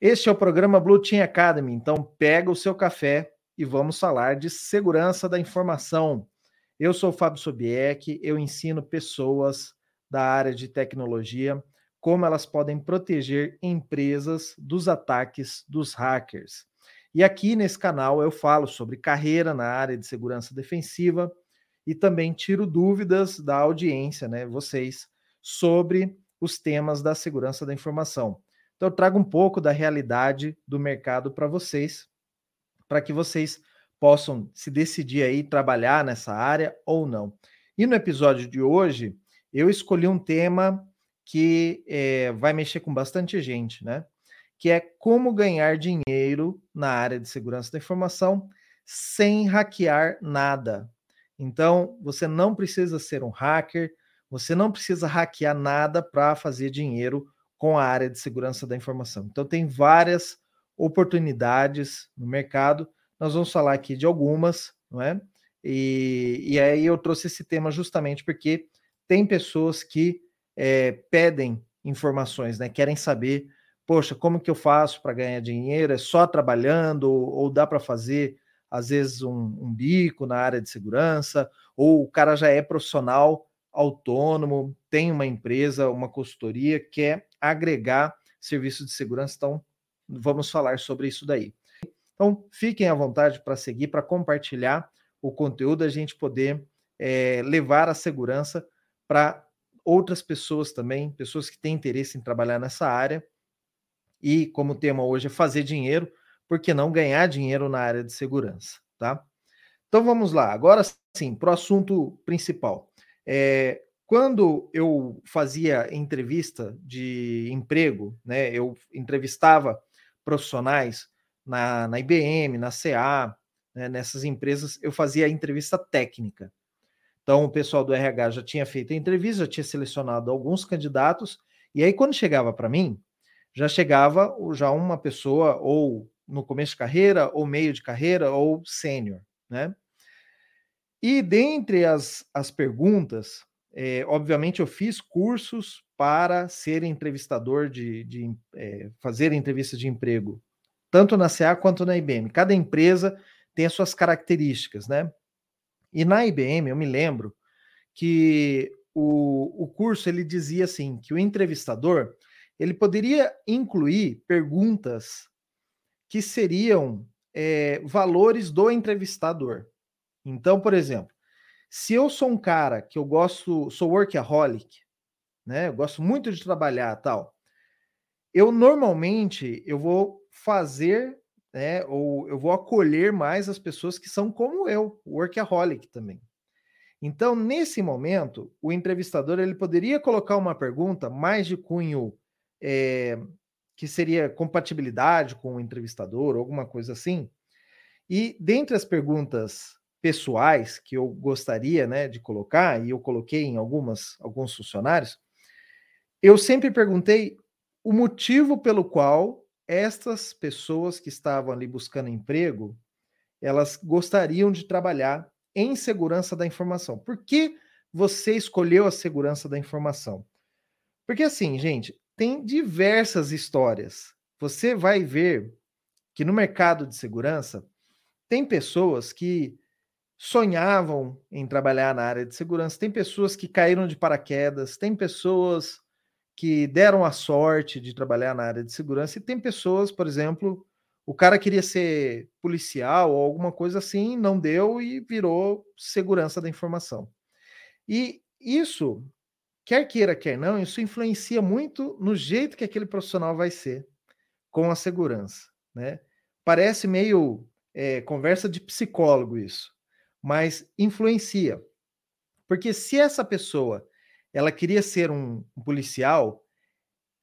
Este é o programa Blue Team Academy, então pega o seu café e vamos falar de segurança da informação. Eu sou o Fábio Sobieck, eu ensino pessoas da área de tecnologia como elas podem proteger empresas dos ataques dos hackers. E aqui nesse canal eu falo sobre carreira na área de segurança defensiva e também tiro dúvidas da audiência, né, vocês, sobre os temas da segurança da informação. Então eu trago um pouco da realidade do mercado para vocês, para que vocês possam se decidir aí trabalhar nessa área ou não. E no episódio de hoje, eu escolhi um tema que é, vai mexer com bastante gente, né? Que é como ganhar dinheiro na área de segurança da informação sem hackear nada. Então, você não precisa ser um hacker, você não precisa hackear nada para fazer dinheiro com a área de segurança da informação. Então, tem várias oportunidades no mercado. Nós vamos falar aqui de algumas, não é? E, e aí eu trouxe esse tema justamente porque tem pessoas que é, pedem informações, né? Querem saber, poxa, como que eu faço para ganhar dinheiro? É só trabalhando ou, ou dá para fazer às vezes um, um, bico na área de segurança? Ou o cara já é profissional autônomo, tem uma empresa, uma consultoria, quer agregar serviços de segurança. Então, vamos falar sobre isso daí. Então, fiquem à vontade para seguir, para compartilhar o conteúdo, a gente poder é, levar a segurança para outras pessoas também, pessoas que têm interesse em trabalhar nessa área. E como tema hoje é fazer dinheiro, por que não ganhar dinheiro na área de segurança, tá? Então vamos lá, agora sim, para o assunto principal. É, quando eu fazia entrevista de emprego, né, eu entrevistava profissionais na, na IBM, na CA, né, nessas empresas, eu fazia entrevista técnica. Então, o pessoal do RH já tinha feito a entrevista, já tinha selecionado alguns candidatos, e aí, quando chegava para mim, já chegava já uma pessoa, ou no começo de carreira, ou meio de carreira, ou sênior, né? E dentre as, as perguntas, é, obviamente, eu fiz cursos para ser entrevistador de, de é, fazer entrevista de emprego, tanto na CA quanto na IBM. Cada empresa tem as suas características, né? E na IBM, eu me lembro que o, o curso ele dizia assim que o entrevistador ele poderia incluir perguntas que seriam é, valores do entrevistador. Então, por exemplo, se eu sou um cara que eu gosto, sou workaholic, né? Eu gosto muito de trabalhar, tal. Eu normalmente eu vou fazer, né, ou eu vou acolher mais as pessoas que são como eu, workaholic também. Então, nesse momento, o entrevistador ele poderia colocar uma pergunta mais de cunho é, que seria compatibilidade com o entrevistador, alguma coisa assim. E dentre as perguntas pessoais que eu gostaria né, de colocar, e eu coloquei em algumas, alguns funcionários, eu sempre perguntei o motivo pelo qual estas pessoas que estavam ali buscando emprego, elas gostariam de trabalhar em segurança da informação. Por que você escolheu a segurança da informação? Porque assim, gente, tem diversas histórias. Você vai ver que no mercado de segurança tem pessoas que sonhavam em trabalhar na área de segurança, tem pessoas que caíram de paraquedas, tem pessoas que deram a sorte de trabalhar na área de segurança, e tem pessoas, por exemplo, o cara queria ser policial ou alguma coisa assim, não deu e virou segurança da informação. E isso, quer queira, quer não, isso influencia muito no jeito que aquele profissional vai ser com a segurança, né? Parece meio é, conversa de psicólogo isso mas influencia. Porque se essa pessoa ela queria ser um, policial,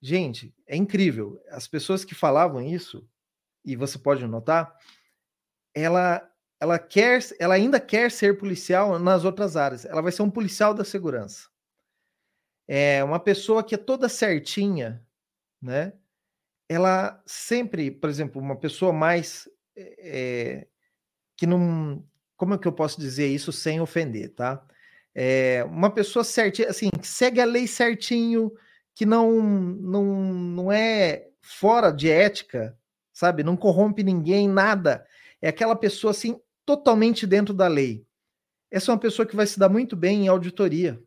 gente, é incrível. As pessoas que falavam isso, e você pode notar, ela ela quer, ela ainda quer ser policial nas outras áreas. Ela vai ser um policial da segurança. É uma pessoa que é toda certinha, né? Ela sempre, por exemplo, uma pessoa mais é, que não como é que eu posso dizer isso sem ofender, tá? É uma pessoa certinha, assim, que segue a lei certinho, que não, não, não é fora de ética, sabe? Não corrompe ninguém, nada. É aquela pessoa assim totalmente dentro da lei. Essa é uma pessoa que vai se dar muito bem em auditoria.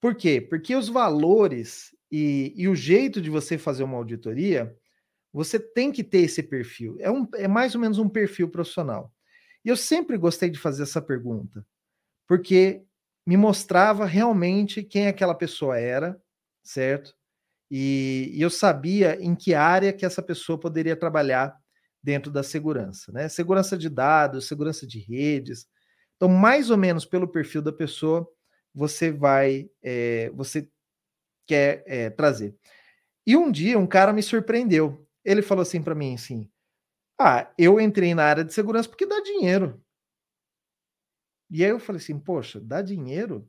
Por quê? Porque os valores e, e o jeito de você fazer uma auditoria, você tem que ter esse perfil. É, um, é mais ou menos um perfil profissional. E eu sempre gostei de fazer essa pergunta, porque me mostrava realmente quem aquela pessoa era, certo? E, e, eu sabia em que área que essa pessoa poderia trabalhar dentro da segurança, né? Segurança de dados, segurança de redes. Então, mais ou menos pelo perfil da pessoa, você vai, é, você quer é, trazer. E um dia um cara me surpreendeu. Ele falou assim para mim assim: "Ah, eu entrei na área de segurança porque dá dinheiro". E aí eu falei assim: "Poxa, dá dinheiro?"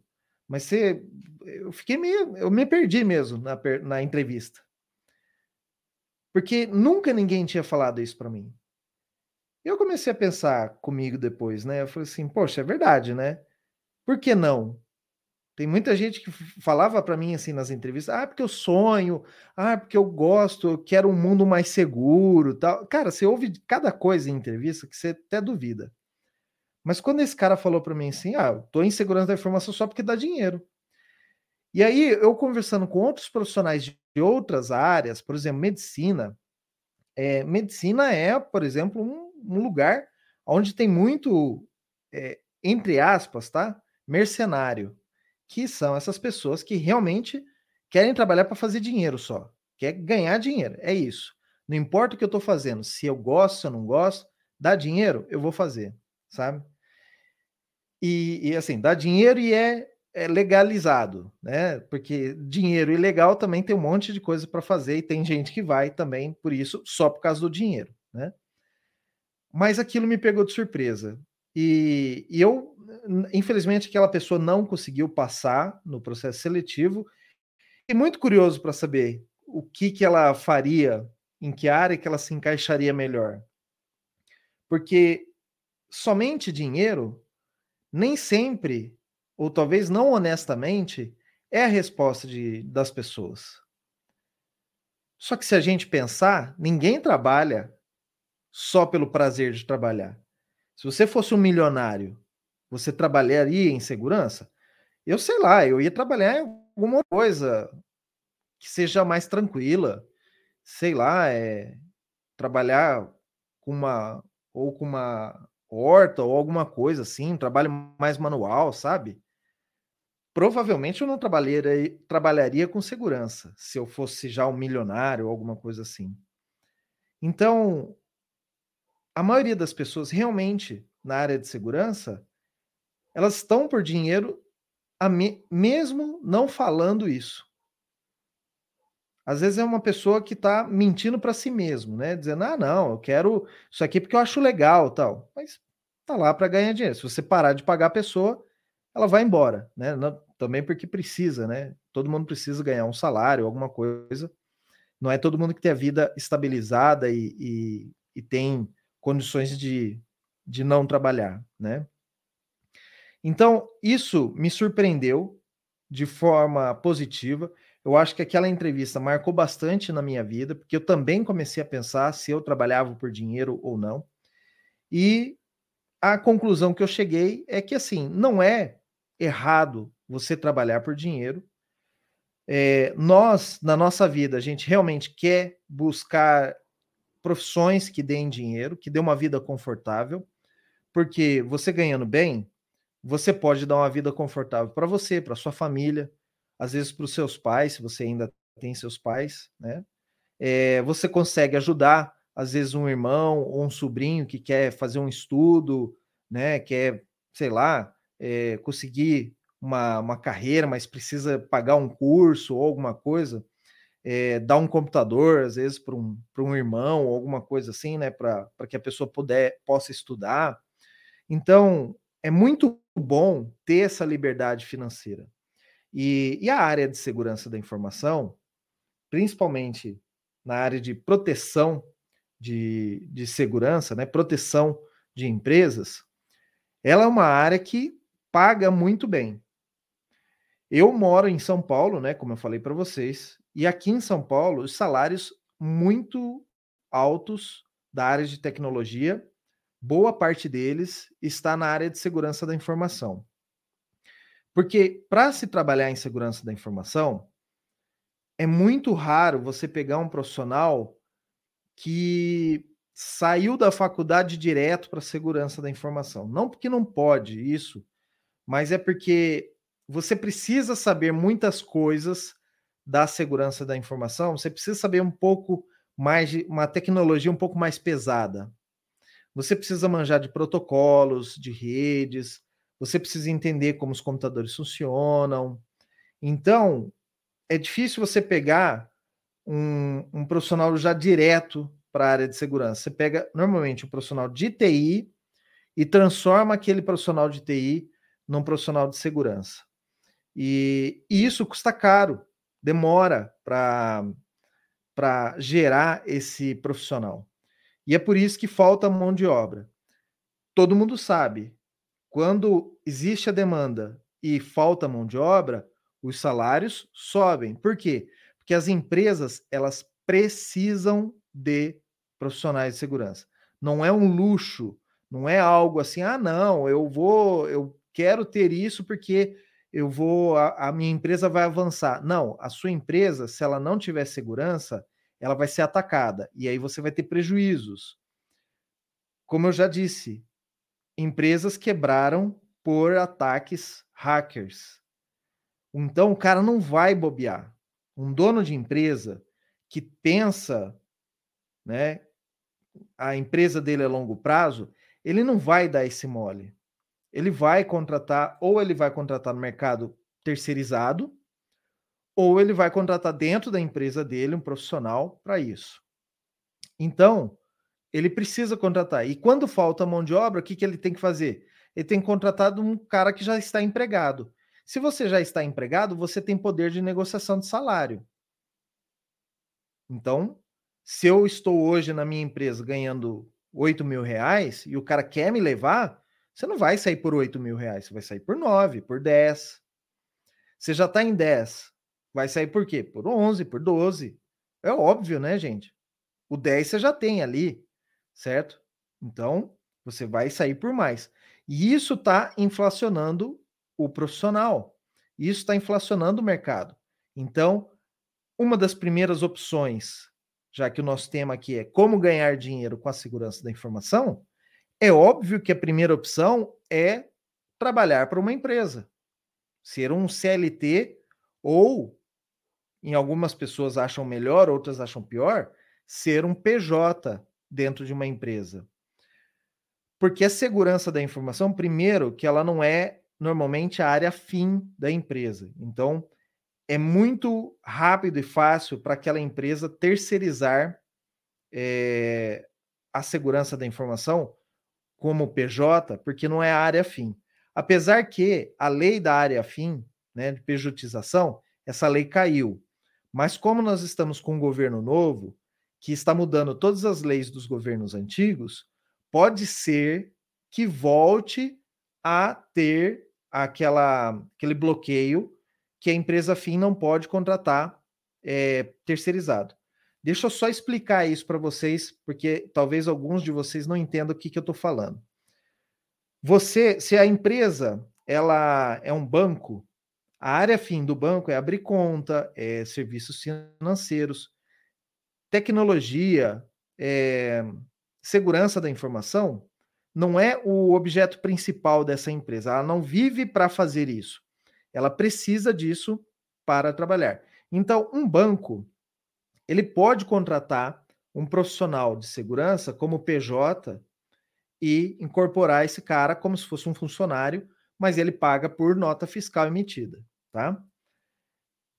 Mas você, eu fiquei meio, eu me perdi mesmo na, na entrevista. Porque nunca ninguém tinha falado isso para mim. Eu comecei a pensar comigo depois, né? Eu falei assim, poxa, é verdade, né? Por que não? Tem muita gente que falava para mim assim nas entrevistas, ah, porque eu sonho, ah, porque eu gosto, eu quero um mundo mais seguro, tal. Cara, você ouve cada coisa em entrevista que você até duvida. Mas quando esse cara falou para mim assim, ah, eu tô em segurança da informação só porque dá dinheiro. E aí, eu conversando com outros profissionais de outras áreas, por exemplo, medicina, é, medicina é, por exemplo, um, um lugar onde tem muito, é, entre aspas, tá? Mercenário, que são essas pessoas que realmente querem trabalhar para fazer dinheiro só, quer ganhar dinheiro, é isso. Não importa o que eu estou fazendo, se eu gosto, se eu não gosto, dá dinheiro, eu vou fazer, sabe? E, e assim, dá dinheiro e é, é, legalizado, né? Porque dinheiro ilegal também tem um monte de coisa para fazer e tem gente que vai também por isso, só por causa do dinheiro, né? Mas aquilo me pegou de surpresa. E, e eu, infelizmente, aquela pessoa não conseguiu passar no processo seletivo. E muito curioso para saber o que, que ela faria, em que área que ela se encaixaria melhor. Porque somente dinheiro nem sempre, ou talvez não honestamente, é a resposta de, das pessoas. Só que se a gente pensar, ninguém trabalha só pelo prazer de trabalhar. Se você fosse um milionário, você trabalharia em segurança? Eu sei lá, eu ia trabalhar em alguma coisa que seja mais tranquila. Sei lá, é trabalhar com uma ou com uma horta ou alguma coisa assim, um trabalho mais manual, sabe? Provavelmente eu não trabalharia, trabalharia com segurança, se eu fosse já um milionário ou alguma coisa assim. Então, a maioria das pessoas realmente na área de segurança, elas estão por dinheiro, me, mesmo não falando isso. Às vezes é uma pessoa que está mentindo para si mesmo, né? Dizendo, ah, não, eu quero isso aqui porque eu acho legal, tal. Mas tá lá para ganhar dinheiro. Se você parar de pagar a pessoa, ela vai embora, né? Não, também porque precisa, né? Todo mundo precisa ganhar um salário, alguma coisa. Não é todo mundo que tem a vida estabilizada e, e, e tem condições de, de não trabalhar, né? Então, isso me surpreendeu de forma positiva. Eu acho que aquela entrevista marcou bastante na minha vida, porque eu também comecei a pensar se eu trabalhava por dinheiro ou não. E a conclusão que eu cheguei é que, assim, não é errado você trabalhar por dinheiro. É, nós, na nossa vida, a gente realmente quer buscar profissões que deem dinheiro, que dê uma vida confortável, porque você ganhando bem, você pode dar uma vida confortável para você, para sua família, às vezes para os seus pais, se você ainda tem seus pais, né? É, você consegue ajudar, às vezes, um irmão ou um sobrinho que quer fazer um estudo, né? Quer, sei lá, é, conseguir uma, uma carreira, mas precisa pagar um curso ou alguma coisa, é, dar um computador, às vezes, para um, um irmão ou alguma coisa assim, né? Para que a pessoa puder, possa estudar. Então, é muito bom ter essa liberdade financeira. E, e a área de segurança da informação, principalmente na área de proteção de, de segurança, né, proteção de empresas, ela é uma área que paga muito bem. Eu moro em São Paulo, né, como eu falei para vocês, e aqui em São Paulo os salários muito altos da área de tecnologia, boa parte deles está na área de segurança da informação. Porque para se trabalhar em segurança da informação, é muito raro você pegar um profissional que saiu da faculdade direto para segurança da informação. Não porque não pode isso, mas é porque você precisa saber muitas coisas da segurança da informação, você precisa saber um pouco mais de uma tecnologia um pouco mais pesada. Você precisa manjar de protocolos, de redes, você precisa entender como os computadores funcionam. Então, é difícil você pegar um, um profissional já direto para a área de segurança. Você pega normalmente um profissional de TI e transforma aquele profissional de TI num profissional de segurança. E, e isso custa caro, demora para gerar esse profissional. E é por isso que falta mão de obra. Todo mundo sabe, quando existe a demanda e falta mão de obra, os salários sobem. Por quê? Porque as empresas elas precisam de profissionais de segurança. Não é um luxo, não é algo assim, ah, não, eu vou, eu quero ter isso porque eu vou, a, a, minha empresa vai avançar. Não, a sua empresa, se ela não tiver segurança, ela vai ser atacada e aí você vai ter prejuízos. Como eu já disse, empresas quebraram por ataques hackers. Então o cara não vai bobear. Um dono de empresa que pensa, né, a empresa dele é longo prazo, ele não vai dar esse mole. Ele vai contratar, ou ele vai contratar no mercado terceirizado, ou ele vai contratar dentro da empresa dele um profissional para isso. Então, ele precisa contratar. E quando falta mão de obra, o que, que ele tem que fazer? Ele tem que contratar um cara que já está empregado. Se você já está empregado, você tem poder de negociação de salário. Então, se eu estou hoje na minha empresa ganhando 8 mil reais e o cara quer me levar, você não vai sair por 8 mil reais, você vai sair por 9, por 10. Você já está em 10, vai sair por quê? Por 11, por 12. É óbvio, né, gente? O 10 você já tem ali, certo? Então, você vai sair por mais. E isso está inflacionando o profissional. Isso está inflacionando o mercado. Então, uma das primeiras opções já que o nosso tema aqui é como ganhar dinheiro com a segurança da informação, é óbvio que a primeira opção é trabalhar para uma empresa, ser um CLT ou, em algumas pessoas acham melhor, outras acham pior, ser um PJ dentro de uma empresa. Porque a segurança da informação, primeiro, que ela não é normalmente a área fim da empresa. Então, é muito rápido e fácil para aquela empresa terceirizar é, a segurança da informação como PJ, porque não é a área fim. Apesar que a lei da área fim, né, de pejotização, essa lei caiu. Mas como nós estamos com um governo novo, que está mudando todas as leis dos governos antigos, pode ser que volte a ter aquela, aquele bloqueio que a empresa fim não pode contratar é, terceirizado. Deixa eu só explicar isso para vocês, porque talvez alguns de vocês não entendam o que, que eu estou falando. Você, se a empresa ela é um banco, a área fim do banco é abrir conta, é serviços financeiros, tecnologia, é, segurança da informação, não é o objeto principal dessa empresa. Ela não vive para fazer isso. Ela precisa disso para trabalhar. Então, um banco, ele pode contratar um profissional de segurança como PJ e incorporar esse cara como se fosse um funcionário, mas ele paga por nota fiscal emitida, tá?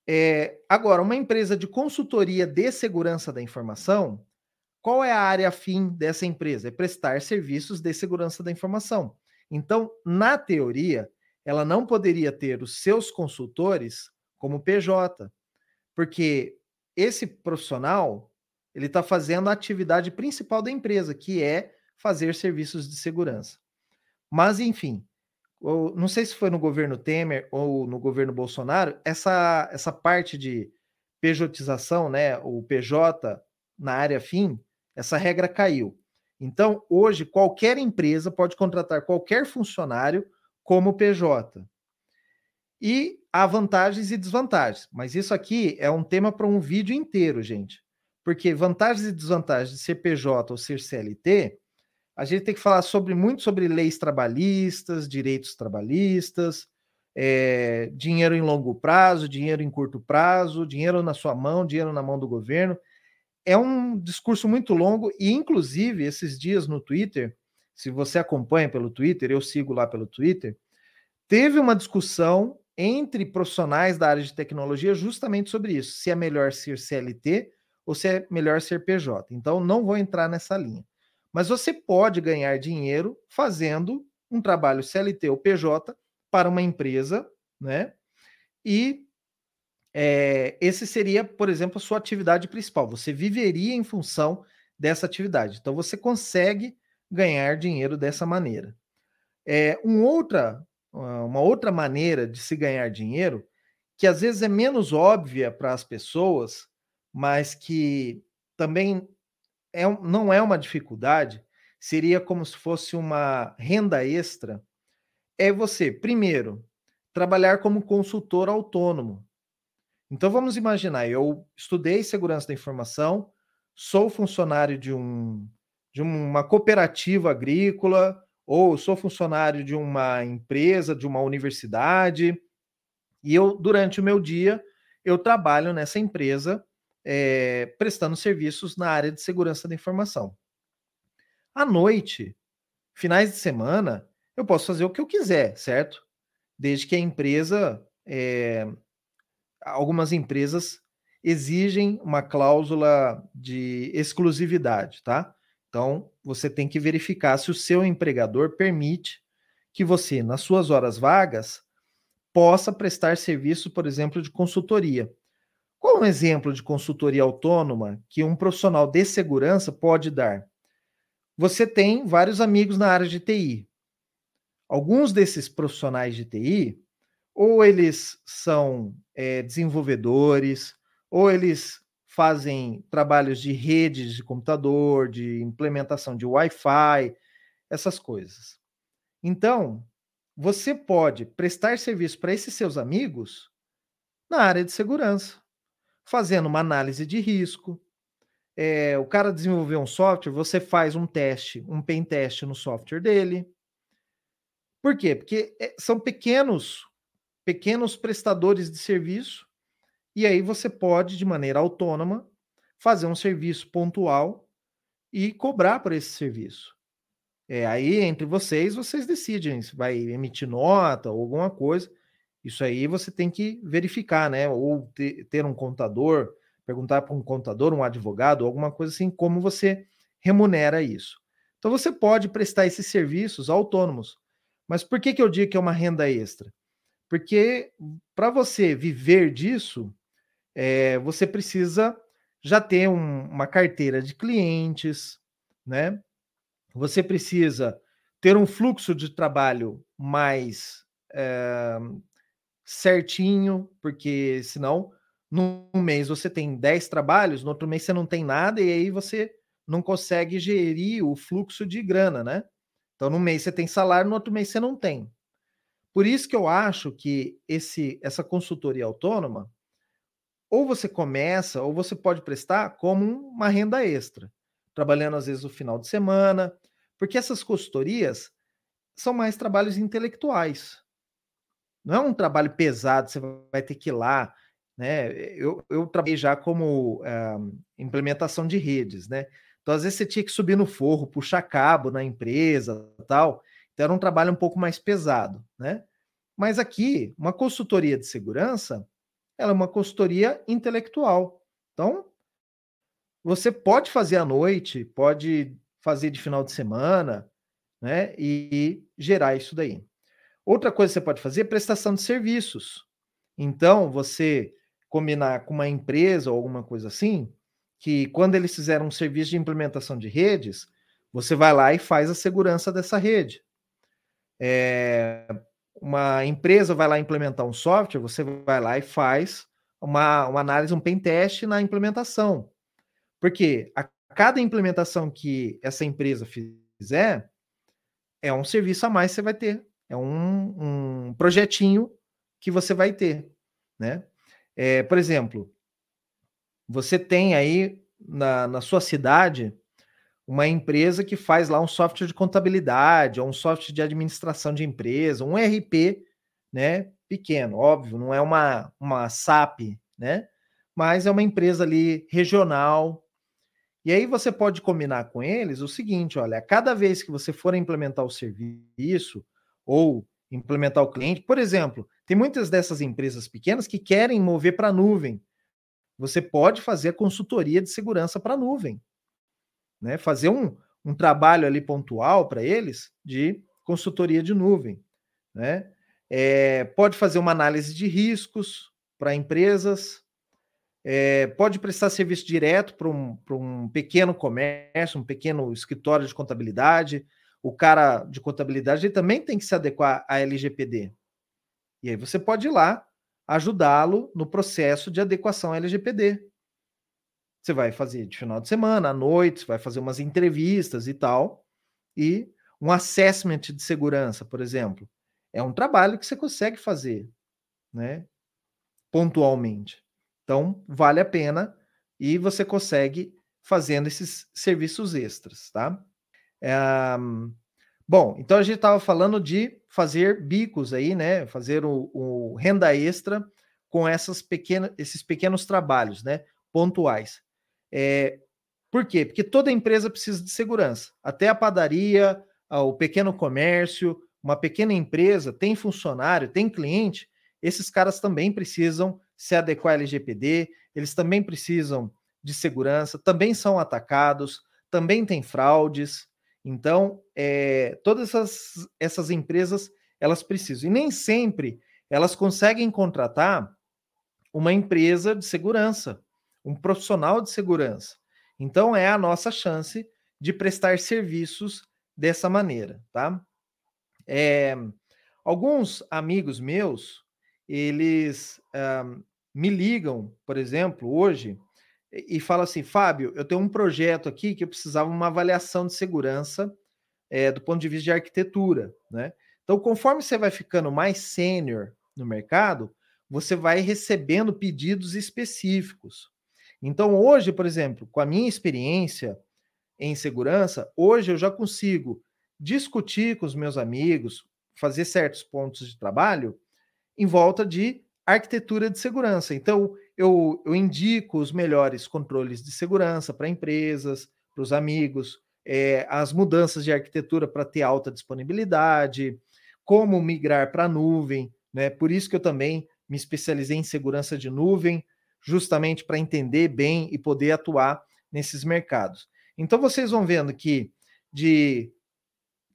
É, agora, uma empresa de consultoria de segurança da informação, qual é a área fim dessa empresa? É prestar serviços de segurança da informação. Então, na teoria, ela não poderia ter os seus consultores como PJ, porque esse profissional ele está fazendo a atividade principal da empresa, que é fazer serviços de segurança. Mas, enfim, não sei se foi no governo Temer ou no governo Bolsonaro, essa, essa parte de pejotização, né, o PJ na área fim, essa regra caiu. Então, hoje, qualquer empresa pode contratar qualquer funcionário como PJ. E há vantagens e desvantagens, mas isso aqui é um tema para um vídeo inteiro, gente. Porque vantagens e desvantagens de ser PJ ou ser CLT, a gente tem que falar sobre muito sobre leis trabalhistas, direitos trabalhistas, é, dinheiro em longo prazo, dinheiro em curto prazo, dinheiro na sua mão, dinheiro na mão do governo. É um discurso muito longo e, inclusive, esses dias no Twitter, se você acompanha pelo Twitter, eu sigo lá pelo Twitter, teve uma discussão entre profissionais da área de tecnologia justamente sobre isso, se é melhor ser CLT ou se é melhor ser PJ. Então, não vou entrar nessa linha. Mas você pode ganhar dinheiro fazendo um trabalho CLT ou PJ para uma empresa, né? E é, esse seria, por exemplo, a sua atividade principal. Você viveria em função dessa atividade. Então, você consegue ganhar dinheiro dessa maneira. É, um outra, uma outra maneira de se ganhar dinheiro, que às vezes é menos óbvia para as pessoas, mas que também é, não é uma dificuldade, seria como se fosse uma renda extra é você, primeiro, trabalhar como consultor autônomo. Então vamos imaginar, eu estudei segurança da informação, sou funcionário de um de uma cooperativa agrícola ou sou funcionário de uma empresa, de uma universidade, e eu durante o meu dia eu trabalho nessa empresa é, prestando serviços na área de segurança da informação. À noite, finais de semana, eu posso fazer o que eu quiser, certo? Desde que a empresa, é, algumas empresas exigem uma cláusula de exclusividade, tá? Então, você tem que verificar se o seu empregador permite que você, nas suas horas vagas, possa prestar serviço, por exemplo, de consultoria. Qual um exemplo de consultoria autônoma que um profissional de segurança pode dar? Você tem vários amigos na área de TI alguns desses profissionais de TI, ou eles são é, desenvolvedores, ou eles fazem trabalhos de redes de computador, de implementação de Wi-Fi, essas coisas. Então, você pode prestar serviço para esses seus amigos na área de segurança, fazendo uma análise de risco. É, o cara desenvolveu um software, você faz um teste, um pen teste no software dele. Por quê? Porque eh, são pequenos, pequenos prestadores de serviço, e aí você pode, de maneira autônoma, fazer um serviço pontual e cobrar por esse serviço. É, aí, entre vocês, vocês decidem se vai emitir nota ou alguma coisa. Isso aí você tem que verificar, né? Ou ter, ter um contador, perguntar para um contador, um advogado, alguma coisa assim, como você remunera isso. Então, você pode prestar esses serviços autônomos. Mas por que, que eu digo que é uma renda extra? Porque para você viver disso, é, você precisa já ter um, uma carteira de clientes, né? Você precisa ter um fluxo de trabalho mais é, certinho, porque senão num mês você tem 10 trabalhos, no outro mês você não tem nada, e aí você não consegue gerir o fluxo de grana, né? Então, no mês você tem salário, no outro mês você não tem. Por isso que eu acho que esse, essa consultoria autônoma, ou você começa, ou você pode prestar como uma renda extra, trabalhando às vezes no final de semana, porque essas consultorias são mais trabalhos intelectuais. Não é um trabalho pesado, você vai ter que ir lá. Né? Eu, eu trabalhei já como é, implementação de redes, né? Então, às vezes, você tinha que subir no forro, puxar cabo na empresa tal. Então, era um trabalho um pouco mais pesado, né? Mas aqui, uma consultoria de segurança, ela é uma consultoria intelectual. Então, você pode fazer à noite, pode fazer de final de semana, né? E gerar isso daí. Outra coisa que você pode fazer é prestação de serviços. Então, você combinar com uma empresa ou alguma coisa assim, que quando eles fizeram um serviço de implementação de redes, você vai lá e faz a segurança dessa rede. É, uma empresa vai lá implementar um software, você vai lá e faz uma, uma análise, um pen teste na implementação. Porque a cada implementação que essa empresa fizer, é um serviço a mais que você vai ter. É um, um projetinho que você vai ter, né? É, por exemplo, você tem aí na, na sua cidade uma empresa que faz lá um software de contabilidade, ou um software de administração de empresa, um RP, né? Pequeno, óbvio, não é uma, uma SAP, né? Mas é uma empresa ali regional. E aí você pode combinar com eles o seguinte: olha, cada vez que você for implementar o serviço ou implementar o cliente, por exemplo, tem muitas dessas empresas pequenas que querem mover para a nuvem. Você pode fazer a consultoria de segurança para a nuvem né? Fazer um, um trabalho ali pontual para eles de consultoria de nuvem, né? É, pode fazer uma análise de riscos para empresas, é, pode prestar serviço direto para um, um pequeno comércio, um pequeno escritório de contabilidade. O cara de contabilidade ele também tem que se adequar à LGPD. E aí você pode ir lá ajudá-lo no processo de adequação à LGPD. Você vai fazer de final de semana, à noite, vai fazer umas entrevistas e tal. E um assessment de segurança, por exemplo, é um trabalho que você consegue fazer, né? Pontualmente. Então, vale a pena e você consegue fazendo esses serviços extras, tá? É, bom, então a gente estava falando de fazer bicos aí, né? Fazer o, o renda extra com essas pequenas, esses pequenos trabalhos, né? Pontuais. É, por quê? Porque toda empresa precisa de segurança. Até a padaria, o pequeno comércio, uma pequena empresa tem funcionário, tem cliente, esses caras também precisam se adequar à LGPD, eles também precisam de segurança, também são atacados, também tem fraudes. Então, é, todas essas, essas empresas elas precisam. E nem sempre elas conseguem contratar uma empresa de segurança um profissional de segurança. Então é a nossa chance de prestar serviços dessa maneira, tá? É, alguns amigos meus, eles uh, me ligam, por exemplo, hoje, e, falam assim, Fábio, eu tenho um projeto aqui que eu precisava uma avaliação de segurança é, do ponto de vista de arquitetura, né? Então, conforme você vai ficando mais sênior no mercado, você vai recebendo pedidos específicos. Então, hoje, por exemplo, com a minha experiência em segurança, hoje eu já consigo discutir com os meus amigos, fazer certos pontos de trabalho em volta de arquitetura de segurança. Então, eu, eu indico os melhores controles de segurança para empresas, para os amigos, é, as mudanças de arquitetura para ter alta disponibilidade, como migrar para a nuvem, né? Por isso que eu também me especializei em segurança de nuvem, justamente para entender bem e poder atuar nesses mercados. Então vocês vão vendo que de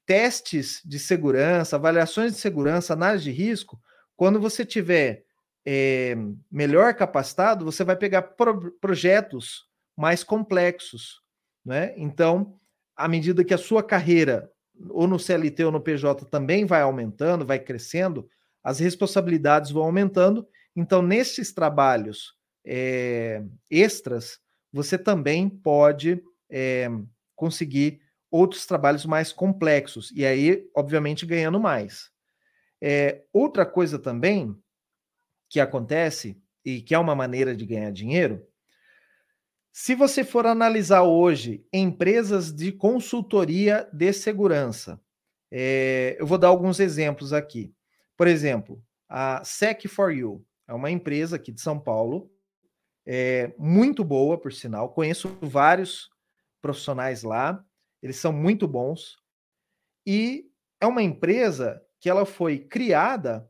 testes de segurança, avaliações de segurança, análise de risco, quando você tiver é, melhor capacitado, você vai pegar pro projetos mais complexos, né? Então, à medida que a sua carreira, ou no CLT ou no PJ, também vai aumentando, vai crescendo, as responsabilidades vão aumentando. Então, nesses trabalhos é, extras, você também pode é, conseguir outros trabalhos mais complexos, e aí, obviamente, ganhando mais. É, outra coisa também que acontece, e que é uma maneira de ganhar dinheiro, se você for analisar hoje empresas de consultoria de segurança, é, eu vou dar alguns exemplos aqui. Por exemplo, a Sec4U é uma empresa aqui de São Paulo é, muito boa, por sinal. Conheço vários profissionais lá, eles são muito bons. E é uma empresa que ela foi criada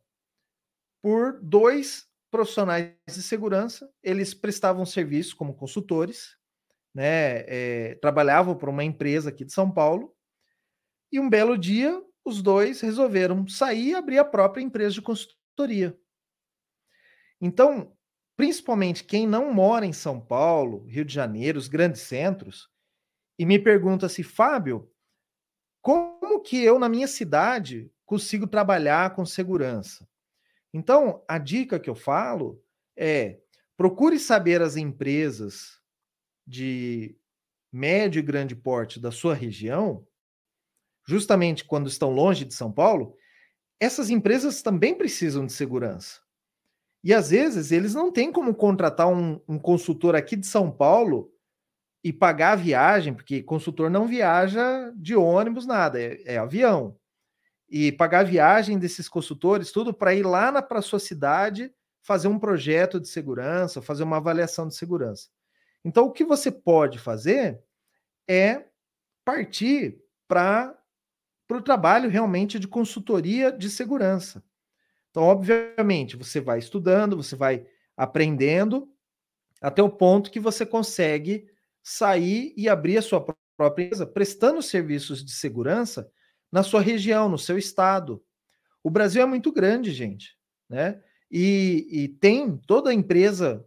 por dois profissionais de segurança. Eles prestavam serviço como consultores, né? É, trabalhavam para uma empresa aqui de São Paulo. E um belo dia, os dois resolveram sair e abrir a própria empresa de consultoria. Então, principalmente quem não mora em São Paulo, Rio de Janeiro, os grandes centros, e me pergunta se, Fábio, como que eu, na minha cidade, consigo trabalhar com segurança? Então, a dica que eu falo é procure saber as empresas de médio e grande porte da sua região, justamente quando estão longe de São Paulo, essas empresas também precisam de segurança. E às vezes eles não têm como contratar um, um consultor aqui de São Paulo e pagar a viagem, porque consultor não viaja de ônibus, nada, é, é avião. E pagar a viagem desses consultores, tudo para ir lá para a sua cidade fazer um projeto de segurança, fazer uma avaliação de segurança. Então, o que você pode fazer é partir para o trabalho realmente de consultoria de segurança. Então, obviamente, você vai estudando, você vai aprendendo até o ponto que você consegue sair e abrir a sua própria empresa, prestando serviços de segurança na sua região, no seu estado. O Brasil é muito grande, gente, né? E, e tem toda empresa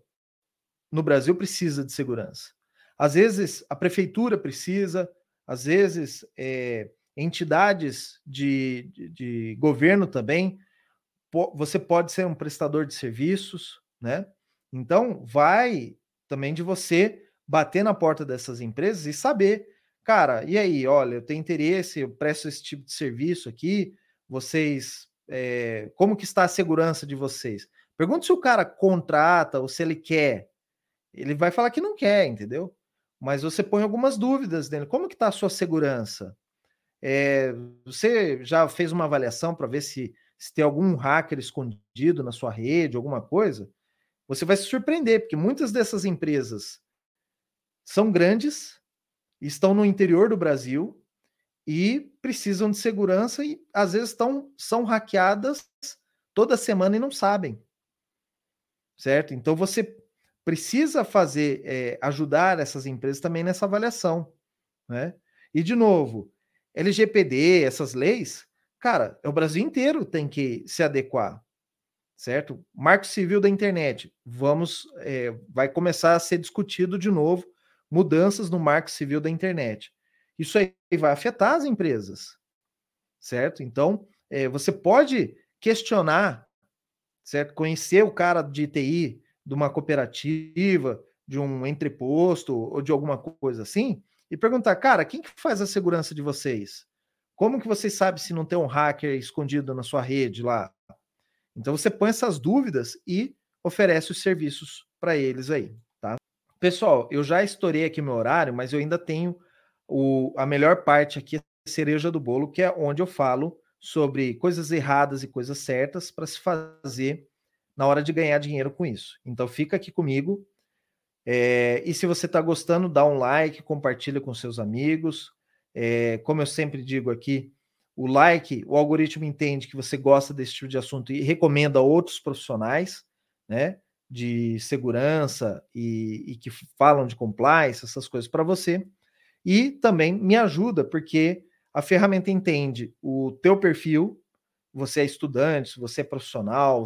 no Brasil precisa de segurança. Às vezes a prefeitura precisa, às vezes é, entidades de, de, de governo também você pode ser um prestador de serviços, né? Então, vai também de você bater na porta dessas empresas e saber, cara, e aí, olha, eu tenho interesse, eu presto esse tipo de serviço aqui, vocês, é, como que está a segurança de vocês? Pergunta se o cara contrata ou se ele quer. Ele vai falar que não quer, entendeu? Mas você põe algumas dúvidas nele. Como que está a sua segurança? É, você já fez uma avaliação para ver se se tem algum hacker escondido na sua rede, alguma coisa, você vai se surpreender, porque muitas dessas empresas são grandes, estão no interior do Brasil e precisam de segurança e às vezes estão, são hackeadas toda semana e não sabem. Certo? Então você precisa fazer, é, ajudar essas empresas também nessa avaliação. Né? E, de novo, LGPD, essas leis, Cara, é o Brasil inteiro tem que se adequar, certo? Marco Civil da internet, vamos, é, vai começar a ser discutido de novo mudanças no Marco Civil da internet. Isso aí vai afetar as empresas, certo? Então, é, você pode questionar, certo? Conhecer o cara de TI de uma cooperativa, de um entreposto ou de alguma coisa assim, e perguntar, cara, quem que faz a segurança de vocês? Como que você sabe se não tem um hacker escondido na sua rede lá? Então você põe essas dúvidas e oferece os serviços para eles aí? Pessoal, eu já estourei aqui meu horário, mas eu ainda tenho o, a melhor parte aqui, a cereja do bolo, que é onde eu falo sobre coisas erradas e coisas certas para se fazer na hora de ganhar dinheiro com isso. Então fica aqui comigo. É, e se você está gostando, dá um like, compartilha com seus amigos, é, como eu sempre digo aqui, o like, o algoritmo entende que você gosta desse tipo de assunto e recomenda a outros profissionais, né, de segurança e, e que falam de compliance, essas coisas para você. E também me ajuda, porque a ferramenta entende o teu perfil, você é estudante, você é profissional,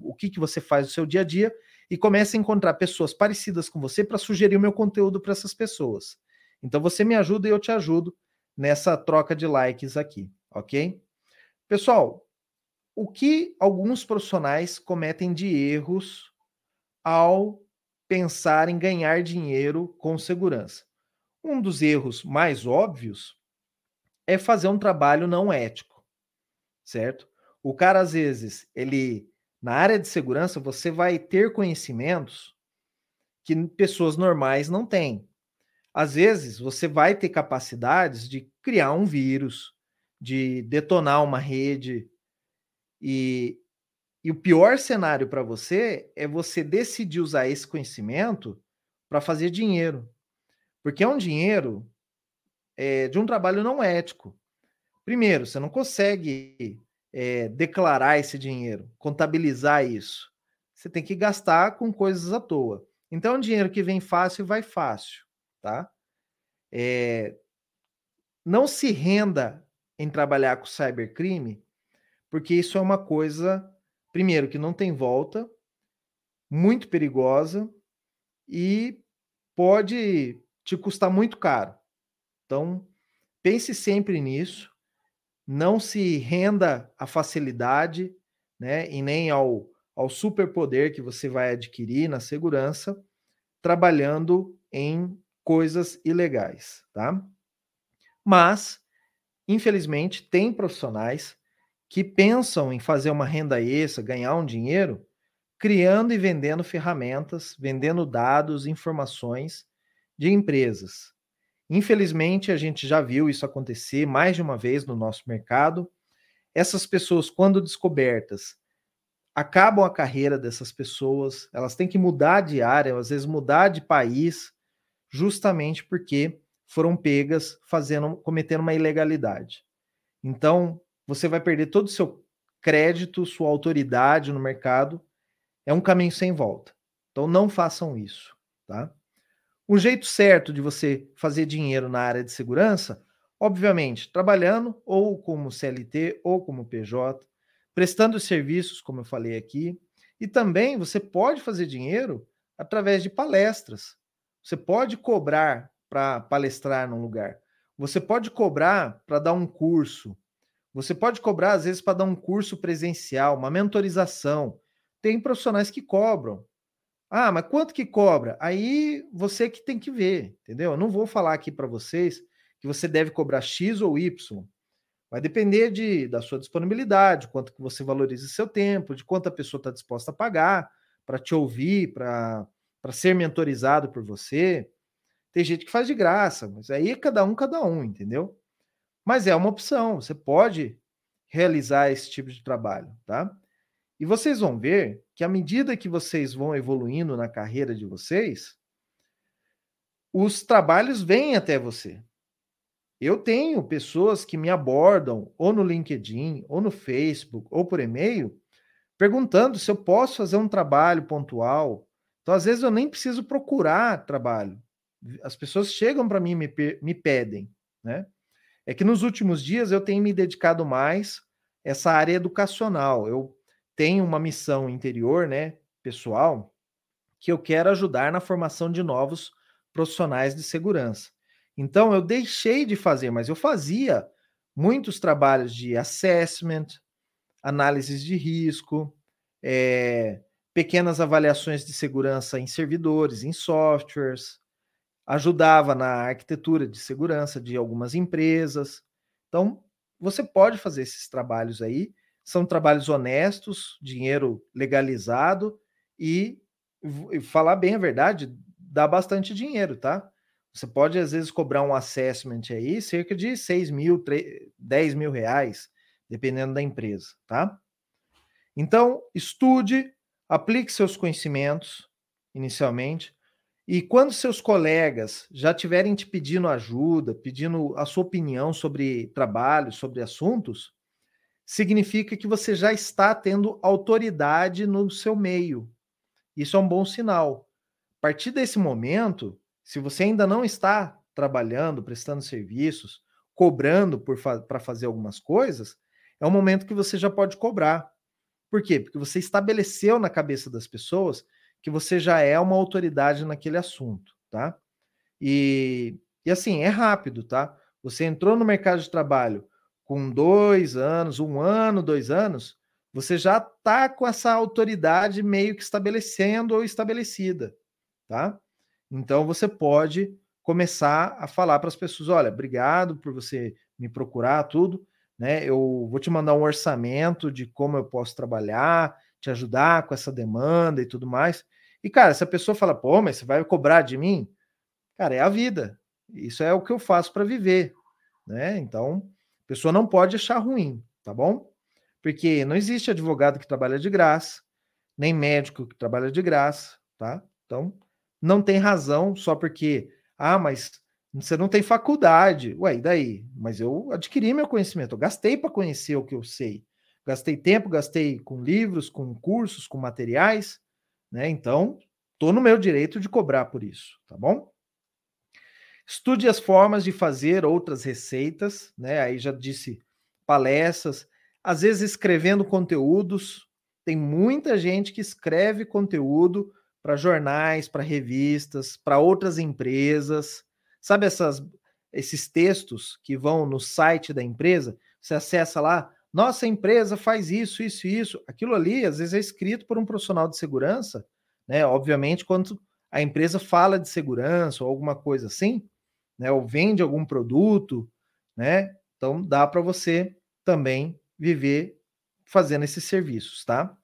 o que, que você faz no seu dia a dia, e começa a encontrar pessoas parecidas com você para sugerir o meu conteúdo para essas pessoas. Então você me ajuda e eu te ajudo nessa troca de likes aqui, ok? Pessoal, o que alguns profissionais cometem de erros ao pensar em ganhar dinheiro com segurança? Um dos erros mais óbvios é fazer um trabalho não ético, certo? O cara às vezes, ele na área de segurança, você vai ter conhecimentos que pessoas normais não têm. Às vezes, você vai ter capacidades de criar um vírus, de detonar uma rede. E, e o pior cenário para você é você decidir usar esse conhecimento para fazer dinheiro. Porque é um dinheiro é, de um trabalho não ético. Primeiro, você não consegue é, declarar esse dinheiro, contabilizar isso. Você tem que gastar com coisas à toa. Então, é um dinheiro que vem fácil vai fácil tá? É, não se renda em trabalhar com cybercrime, porque isso é uma coisa, primeiro, que não tem volta, muito perigosa e pode te custar muito caro. Então, pense sempre nisso, não se renda à facilidade, né, e nem ao, ao superpoder que você vai adquirir na segurança, trabalhando em coisas ilegais, tá? Mas, infelizmente, tem profissionais que pensam em fazer uma renda extra, ganhar um dinheiro, criando e vendendo ferramentas, vendendo dados, informações de empresas. Infelizmente, a gente já viu isso acontecer mais de uma vez no nosso mercado. Essas pessoas, quando descobertas, acabam a carreira dessas pessoas, elas têm que mudar de área, às vezes mudar de país, justamente porque foram pegas fazendo, cometendo uma ilegalidade. Então, você vai perder todo o seu crédito, sua autoridade no mercado. É um caminho sem volta. Então, não façam isso, tá? O jeito certo de você fazer dinheiro na área de segurança, obviamente, trabalhando ou como CLT ou como PJ, prestando serviços, como eu falei aqui, e também você pode fazer dinheiro através de palestras. Você pode cobrar para palestrar num lugar. Você pode cobrar para dar um curso. Você pode cobrar, às vezes, para dar um curso presencial, uma mentorização. Tem profissionais que cobram. Ah, mas quanto que cobra? Aí você que tem que ver, entendeu? Eu não vou falar aqui para vocês que você deve cobrar X ou Y. Vai depender de, da sua disponibilidade, quanto que você valoriza seu tempo, de quanto a pessoa está disposta a pagar para te ouvir, para ser mentorizado por você. Tem gente que faz de graça, mas aí é cada um, cada um, entendeu? Mas é uma opção, você pode realizar esse tipo de trabalho, tá? E vocês vão ver que à medida que vocês vão evoluindo na carreira de vocês, os trabalhos vêm até você. Eu tenho pessoas que me abordam ou no LinkedIn, ou no Facebook, ou por e-mail, perguntando se eu posso fazer um trabalho pontual. Então, às vezes, eu nem preciso procurar trabalho. As pessoas chegam para mim e me, me pedem, né? É que nos últimos dias eu tenho me dedicado mais essa área educacional. Eu tenho uma missão interior, né, pessoal, que eu quero ajudar na formação de novos profissionais de segurança. Então, eu deixei de fazer, mas eu fazia muitos trabalhos de assessment, análises de risco, é, pequenas avaliações de segurança em servidores, em softwares, ajudava na arquitetura de segurança de algumas empresas. Então, você pode fazer esses trabalhos aí, são trabalhos honestos, dinheiro legalizado e, e falar bem a verdade, dá bastante dinheiro, tá? Você pode, às vezes, cobrar um assessment aí, cerca de 6 mil, 3, 10 mil reais, dependendo da empresa, tá? Então, estude, aplique seus conhecimentos inicialmente, e quando seus colegas já tiverem te pedindo ajuda, pedindo a sua opinião sobre trabalho, sobre assuntos, significa que você já está tendo autoridade no seu meio. Isso é um bom sinal. A partir desse momento, se você ainda não está trabalhando, prestando serviços, cobrando para fazer algumas coisas, é um momento que você já pode cobrar. Por quê? Porque você estabeleceu na cabeça das pessoas que você já é uma autoridade naquele assunto, tá? E, e assim, é rápido, tá? Você entrou no mercado de trabalho com dois anos, um ano, dois anos, você já está com essa autoridade meio que estabelecendo ou estabelecida, tá? Então você pode começar a falar para as pessoas: olha, obrigado por você me procurar, tudo, né? Eu vou te mandar um orçamento de como eu posso trabalhar, te ajudar com essa demanda e tudo mais. E, cara, se a pessoa fala, pô, mas você vai cobrar de mim? Cara, é a vida. Isso é o que eu faço para viver, né? Então, a pessoa não pode achar ruim, tá bom? Porque não existe advogado que trabalha de graça, nem médico que trabalha de graça, tá? Então, não tem razão só porque, ah, mas você não tem faculdade. Ué, e daí? Mas eu adquiri meu conhecimento, eu gastei para conhecer o que eu sei. Gastei tempo, gastei com livros, com cursos, com materiais, né? Então, estou no meu direito de cobrar por isso, tá bom? Estude as formas de fazer outras receitas, né? Aí já disse palestras, às vezes escrevendo conteúdos. Tem muita gente que escreve conteúdo para jornais, para revistas, para outras empresas. Sabe essas, esses textos que vão no site da empresa? Você acessa lá, nossa empresa faz isso, isso isso. Aquilo ali, às vezes, é escrito por um profissional de segurança, né? Obviamente, quando a empresa fala de segurança ou alguma coisa assim, né? Ou vende algum produto, né? Então dá para você também viver fazendo esses serviços, tá?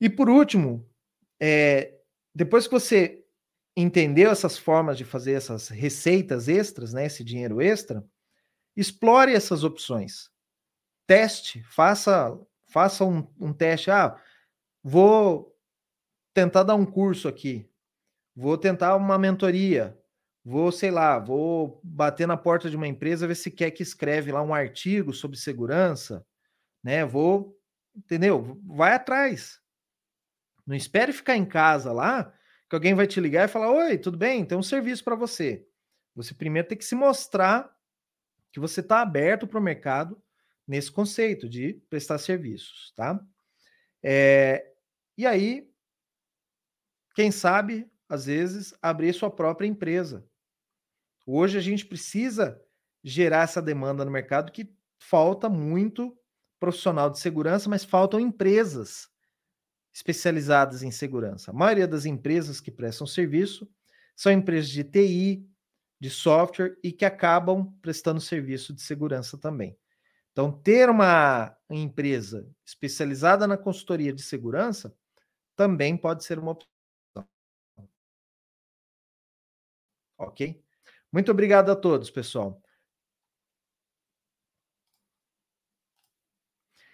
E por último, é, depois que você entendeu essas formas de fazer essas receitas extras, né, esse dinheiro extra, explore essas opções. Teste, faça, faça um, um teste. Ah, vou tentar dar um curso aqui, vou tentar uma mentoria, vou, sei lá, vou bater na porta de uma empresa ver se quer que escreve lá um artigo sobre segurança, né? Vou, entendeu? Vai atrás. Não espere ficar em casa lá que alguém vai te ligar e falar: Oi, tudo bem? Tem um serviço para você. Você primeiro tem que se mostrar que você está aberto para o mercado nesse conceito de prestar serviços, tá? É, e aí, quem sabe, às vezes, abrir sua própria empresa. Hoje a gente precisa gerar essa demanda no mercado que falta muito profissional de segurança, mas faltam empresas especializadas em segurança. A maioria das empresas que prestam serviço são empresas de TI, de software e que acabam prestando serviço de segurança também. Então, ter uma empresa especializada na consultoria de segurança também pode ser uma opção. Ok? Muito obrigado a todos, pessoal.